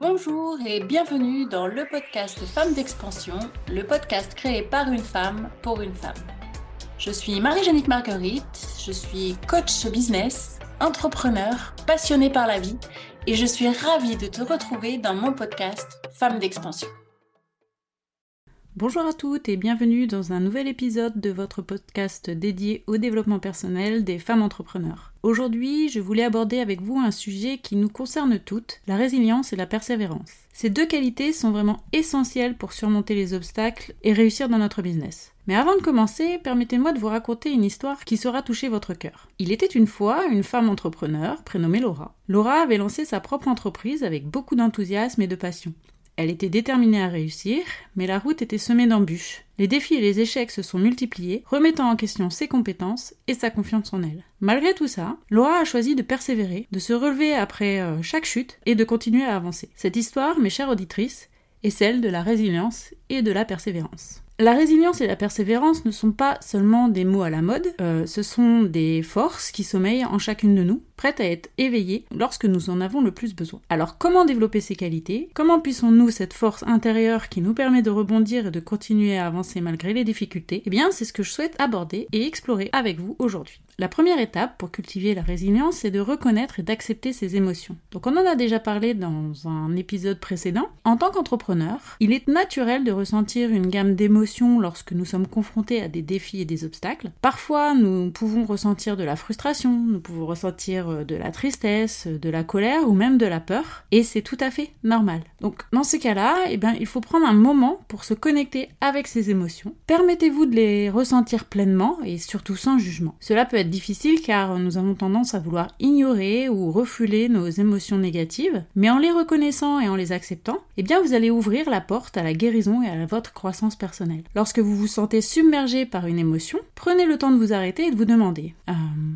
Bonjour et bienvenue dans le podcast Femmes d'expansion, le podcast créé par une femme pour une femme. Je suis Marie-Jeannick Marguerite, je suis coach business, entrepreneur, passionnée par la vie et je suis ravie de te retrouver dans mon podcast Femmes d'expansion. Bonjour à toutes et bienvenue dans un nouvel épisode de votre podcast dédié au développement personnel des femmes entrepreneurs. Aujourd'hui, je voulais aborder avec vous un sujet qui nous concerne toutes, la résilience et la persévérance. Ces deux qualités sont vraiment essentielles pour surmonter les obstacles et réussir dans notre business. Mais avant de commencer, permettez-moi de vous raconter une histoire qui saura toucher votre cœur. Il était une fois une femme entrepreneur prénommée Laura. Laura avait lancé sa propre entreprise avec beaucoup d'enthousiasme et de passion. Elle était déterminée à réussir, mais la route était semée d'embûches. Les défis et les échecs se sont multipliés, remettant en question ses compétences et sa confiance en elle. Malgré tout ça, Laura a choisi de persévérer, de se relever après euh, chaque chute et de continuer à avancer. Cette histoire, mes chères auditrices, est celle de la résilience et de la persévérance. La résilience et la persévérance ne sont pas seulement des mots à la mode, euh, ce sont des forces qui sommeillent en chacune de nous, prêtes à être éveillées lorsque nous en avons le plus besoin. Alors comment développer ces qualités? Comment puissons-nous cette force intérieure qui nous permet de rebondir et de continuer à avancer malgré les difficultés? Eh bien c'est ce que je souhaite aborder et explorer avec vous aujourd'hui. La première étape pour cultiver la résilience, c'est de reconnaître et d'accepter ses émotions. Donc on en a déjà parlé dans un épisode précédent. En tant qu'entrepreneur, il est naturel de ressentir une gamme d'émotions lorsque nous sommes confrontés à des défis et des obstacles. Parfois, nous pouvons ressentir de la frustration, nous pouvons ressentir euh, de la tristesse, de la colère ou même de la peur, et c'est tout à fait normal. Donc dans ces cas-là, eh bien, il faut prendre un moment pour se connecter avec ces émotions. Permettez-vous de les ressentir pleinement et surtout sans jugement. Cela peut être difficile car nous avons tendance à vouloir ignorer ou refouler nos émotions négatives, mais en les reconnaissant et en les acceptant, eh bien vous allez ouvrir la porte à la guérison et à votre croissance personnelle. Lorsque vous vous sentez submergé par une émotion, prenez le temps de vous arrêter et de vous demander euh,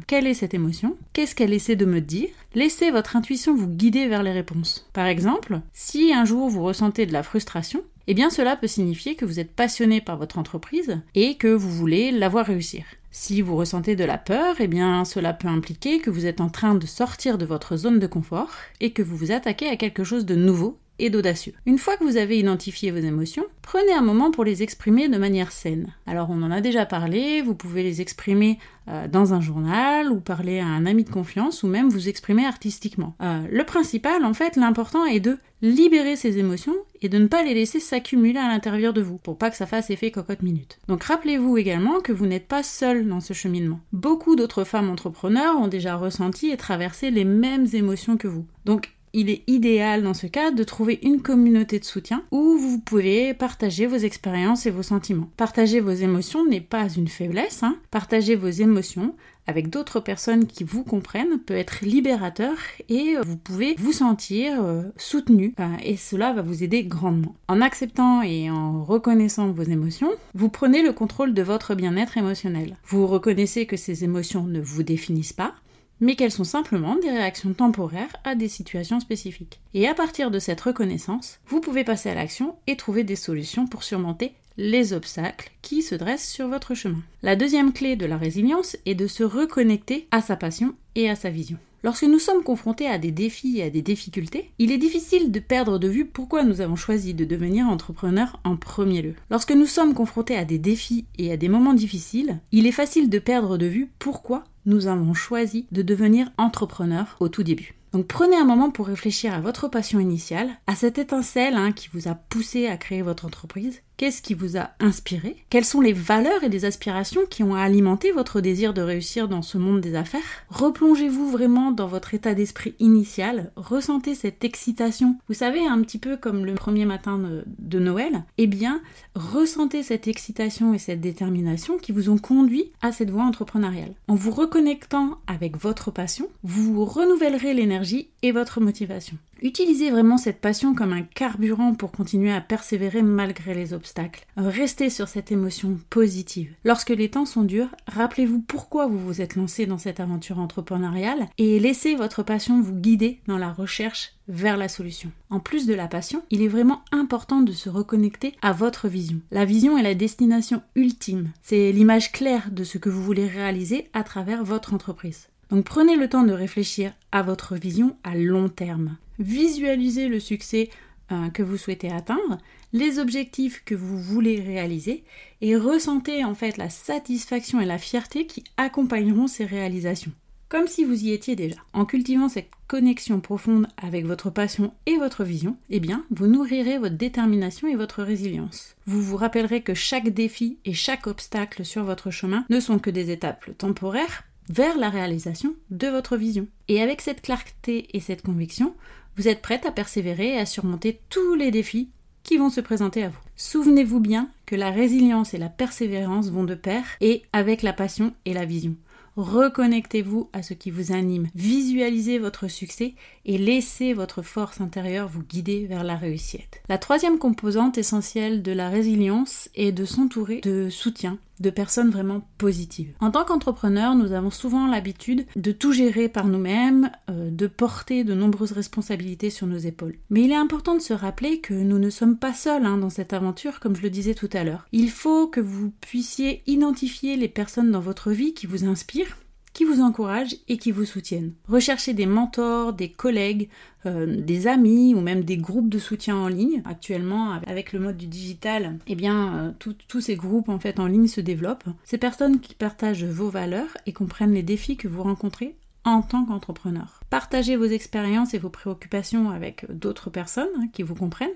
quelle est cette émotion? Qu'est-ce qu'elle essaie de me dire? Laissez votre intuition vous guider vers les réponses. Par exemple, si un jour vous ressentez de la frustration, eh bien cela peut signifier que vous êtes passionné par votre entreprise et que vous voulez la voir réussir. Si vous ressentez de la peur, eh bien cela peut impliquer que vous êtes en train de sortir de votre zone de confort et que vous vous attaquez à quelque chose de nouveau et d'audacieux. Une fois que vous avez identifié vos émotions, prenez un moment pour les exprimer de manière saine. Alors on en a déjà parlé, vous pouvez les exprimer euh, dans un journal ou parler à un ami de confiance ou même vous exprimer artistiquement. Euh, le principal, en fait, l'important est de libérer ces émotions et de ne pas les laisser s'accumuler à l'intérieur de vous pour pas que ça fasse effet cocotte minute. Donc rappelez-vous également que vous n'êtes pas seul dans ce cheminement. Beaucoup d'autres femmes entrepreneurs ont déjà ressenti et traversé les mêmes émotions que vous. Donc il est idéal dans ce cas de trouver une communauté de soutien où vous pouvez partager vos expériences et vos sentiments. Partager vos émotions n'est pas une faiblesse, hein. partager vos émotions avec d'autres personnes qui vous comprennent peut être libérateur et vous pouvez vous sentir euh, soutenu euh, et cela va vous aider grandement. En acceptant et en reconnaissant vos émotions, vous prenez le contrôle de votre bien-être émotionnel. Vous reconnaissez que ces émotions ne vous définissent pas, mais qu'elles sont simplement des réactions temporaires à des situations spécifiques. Et à partir de cette reconnaissance, vous pouvez passer à l'action et trouver des solutions pour surmonter les obstacles qui se dressent sur votre chemin. La deuxième clé de la résilience est de se reconnecter à sa passion et à sa vision. Lorsque nous sommes confrontés à des défis et à des difficultés, il est difficile de perdre de vue pourquoi nous avons choisi de devenir entrepreneur en premier lieu. Lorsque nous sommes confrontés à des défis et à des moments difficiles, il est facile de perdre de vue pourquoi nous avons choisi de devenir entrepreneur au tout début. Donc prenez un moment pour réfléchir à votre passion initiale, à cette étincelle hein, qui vous a poussé à créer votre entreprise, Qu'est-ce qui vous a inspiré? Quelles sont les valeurs et les aspirations qui ont alimenté votre désir de réussir dans ce monde des affaires? Replongez-vous vraiment dans votre état d'esprit initial, ressentez cette excitation. Vous savez, un petit peu comme le premier matin de, Noël, eh bien, ressentez cette excitation et cette détermination qui vous ont conduit à cette voie entrepreneuriale. En vous reconnectant avec votre passion, vous renouvellerez l'énergie et votre motivation. Utilisez vraiment cette passion comme un carburant pour continuer à persévérer malgré les obstacles. Restez sur cette émotion positive. Lorsque les temps sont durs, rappelez-vous pourquoi vous vous êtes lancé dans cette aventure entrepreneuriale et laissez votre passion vous guider dans la recherche vers la solution. En plus de la passion, il est vraiment important de se reconnecter à votre vision. La vision est la destination ultime. C'est l'image claire de ce que vous voulez réaliser à travers votre entreprise. Donc prenez le temps de réfléchir à votre vision à long terme. Visualisez le succès euh, que vous souhaitez atteindre, les objectifs que vous voulez réaliser et ressentez en fait la satisfaction et la fierté qui accompagneront ces réalisations. Comme si vous y étiez déjà. En cultivant cette connexion profonde avec votre passion et votre vision, eh bien, vous nourrirez votre détermination et votre résilience. Vous vous rappellerez que chaque défi et chaque obstacle sur votre chemin ne sont que des étapes temporaires vers la réalisation de votre vision. Et avec cette clarté et cette conviction, vous êtes prête à persévérer et à surmonter tous les défis qui vont se présenter à vous. Souvenez-vous bien que la résilience et la persévérance vont de pair et avec la passion et la vision. Reconnectez-vous à ce qui vous anime, visualisez votre succès et laissez votre force intérieure vous guider vers la réussite. La troisième composante essentielle de la résilience est de s'entourer de soutien de personnes vraiment positives. En tant qu'entrepreneur, nous avons souvent l'habitude de tout gérer par nous-mêmes, euh, de porter de nombreuses responsabilités sur nos épaules. Mais il est important de se rappeler que nous ne sommes pas seuls hein, dans cette aventure, comme je le disais tout à l'heure. Il faut que vous puissiez identifier les personnes dans votre vie qui vous inspirent qui vous encouragent et qui vous soutiennent. Recherchez des mentors, des collègues, euh, des amis ou même des groupes de soutien en ligne. Actuellement, avec le mode du digital, eh bien, euh, tous ces groupes en fait en ligne se développent. Ces personnes qui partagent vos valeurs et comprennent les défis que vous rencontrez en tant qu'entrepreneur. Partager vos expériences et vos préoccupations avec d'autres personnes hein, qui vous comprennent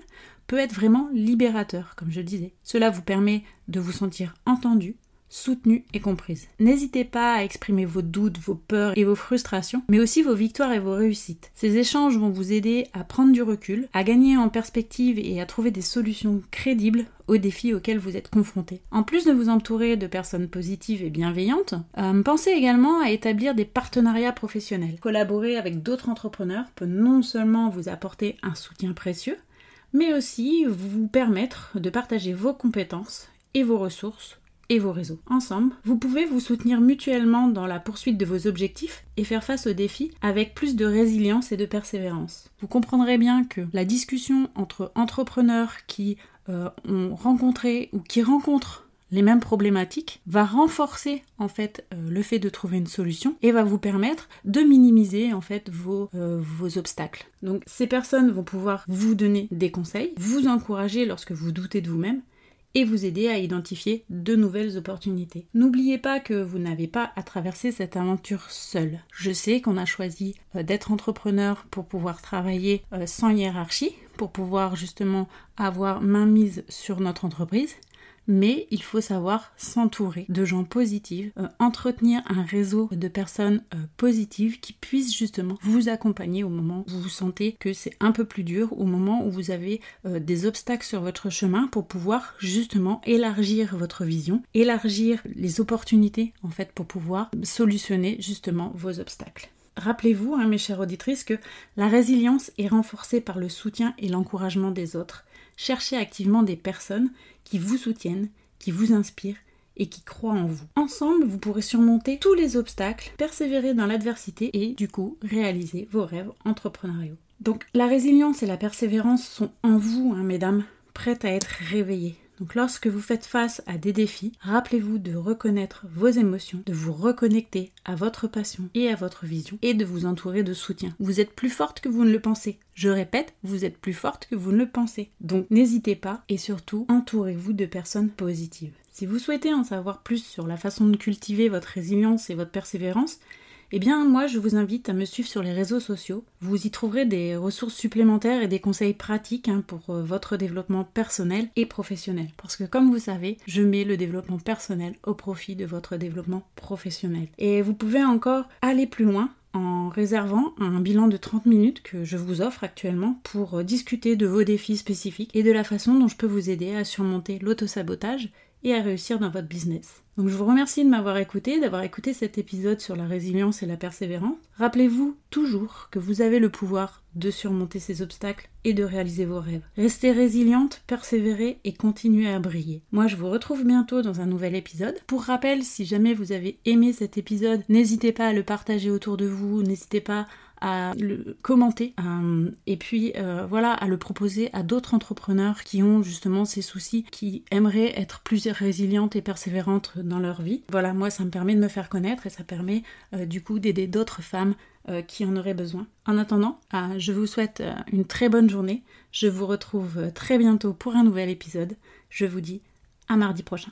peut être vraiment libérateur, comme je disais. Cela vous permet de vous sentir entendu, soutenue et comprise. N'hésitez pas à exprimer vos doutes, vos peurs et vos frustrations, mais aussi vos victoires et vos réussites. Ces échanges vont vous aider à prendre du recul, à gagner en perspective et à trouver des solutions crédibles aux défis auxquels vous êtes confrontés. En plus de vous entourer de personnes positives et bienveillantes, euh, pensez également à établir des partenariats professionnels. Collaborer avec d'autres entrepreneurs peut non seulement vous apporter un soutien précieux, mais aussi vous permettre de partager vos compétences et vos ressources et vos réseaux. Ensemble, vous pouvez vous soutenir mutuellement dans la poursuite de vos objectifs et faire face aux défis avec plus de résilience et de persévérance. Vous comprendrez bien que la discussion entre entrepreneurs qui euh, ont rencontré ou qui rencontrent les mêmes problématiques va renforcer en fait euh, le fait de trouver une solution et va vous permettre de minimiser en fait vos, euh, vos obstacles. Donc ces personnes vont pouvoir vous donner des conseils, vous encourager lorsque vous doutez de vous-même et vous aider à identifier de nouvelles opportunités. N'oubliez pas que vous n'avez pas à traverser cette aventure seul. Je sais qu'on a choisi euh, d'être entrepreneur pour pouvoir travailler euh, sans hiérarchie, pour pouvoir justement avoir main mise sur notre entreprise mais il faut savoir s'entourer de gens positifs, euh, entretenir un réseau de personnes euh, positives qui puissent justement vous accompagner au moment où vous sentez que c'est un peu plus dur, au moment où vous avez euh, des obstacles sur votre chemin pour pouvoir justement élargir votre vision, élargir les opportunités en fait pour pouvoir solutionner justement vos obstacles. Rappelez-vous, hein, mes chères auditrices, que la résilience est renforcée par le soutien et l'encouragement des autres. Cherchez activement des personnes qui vous soutiennent, qui vous inspirent et qui croient en vous. Ensemble, vous pourrez surmonter tous les obstacles, persévérer dans l'adversité et du coup réaliser vos rêves entrepreneuriaux. Donc la résilience et la persévérance sont en vous, hein, mesdames, prêtes à être réveillées. Donc lorsque vous faites face à des défis, rappelez-vous de reconnaître vos émotions, de vous reconnecter à votre passion et à votre vision et de vous entourer de soutien. Vous êtes plus forte que vous ne le pensez. Je répète, vous êtes plus forte que vous ne le pensez. Donc n'hésitez pas et surtout entourez-vous de personnes positives. Si vous souhaitez en savoir plus sur la façon de cultiver votre résilience et votre persévérance, eh bien, moi, je vous invite à me suivre sur les réseaux sociaux. Vous y trouverez des ressources supplémentaires et des conseils pratiques hein, pour euh, votre développement personnel et professionnel. Parce que, comme vous savez, je mets le développement personnel au profit de votre développement professionnel. Et vous pouvez encore aller plus loin en réservant un bilan de 30 minutes que je vous offre actuellement pour euh, discuter de vos défis spécifiques et de la façon dont je peux vous aider à surmonter l'autosabotage et à réussir dans votre business. Donc je vous remercie de m'avoir écouté, d'avoir écouté cet épisode sur la résilience et la persévérance. Rappelez-vous toujours que vous avez le pouvoir de surmonter ces obstacles et de réaliser vos rêves. Restez résiliente, persévérez et continuez à briller. Moi je vous retrouve bientôt dans un nouvel épisode. Pour rappel, si jamais vous avez aimé cet épisode, n'hésitez pas à le partager autour de vous, n'hésitez pas à le commenter euh, et puis euh, voilà à le proposer à d'autres entrepreneurs qui ont justement ces soucis, qui aimeraient être plus résilientes et persévérantes dans leur vie. Voilà, moi ça me permet de me faire connaître et ça permet euh, du coup d'aider d'autres femmes qui en auraient besoin. En attendant, je vous souhaite une très bonne journée. Je vous retrouve très bientôt pour un nouvel épisode. Je vous dis à mardi prochain.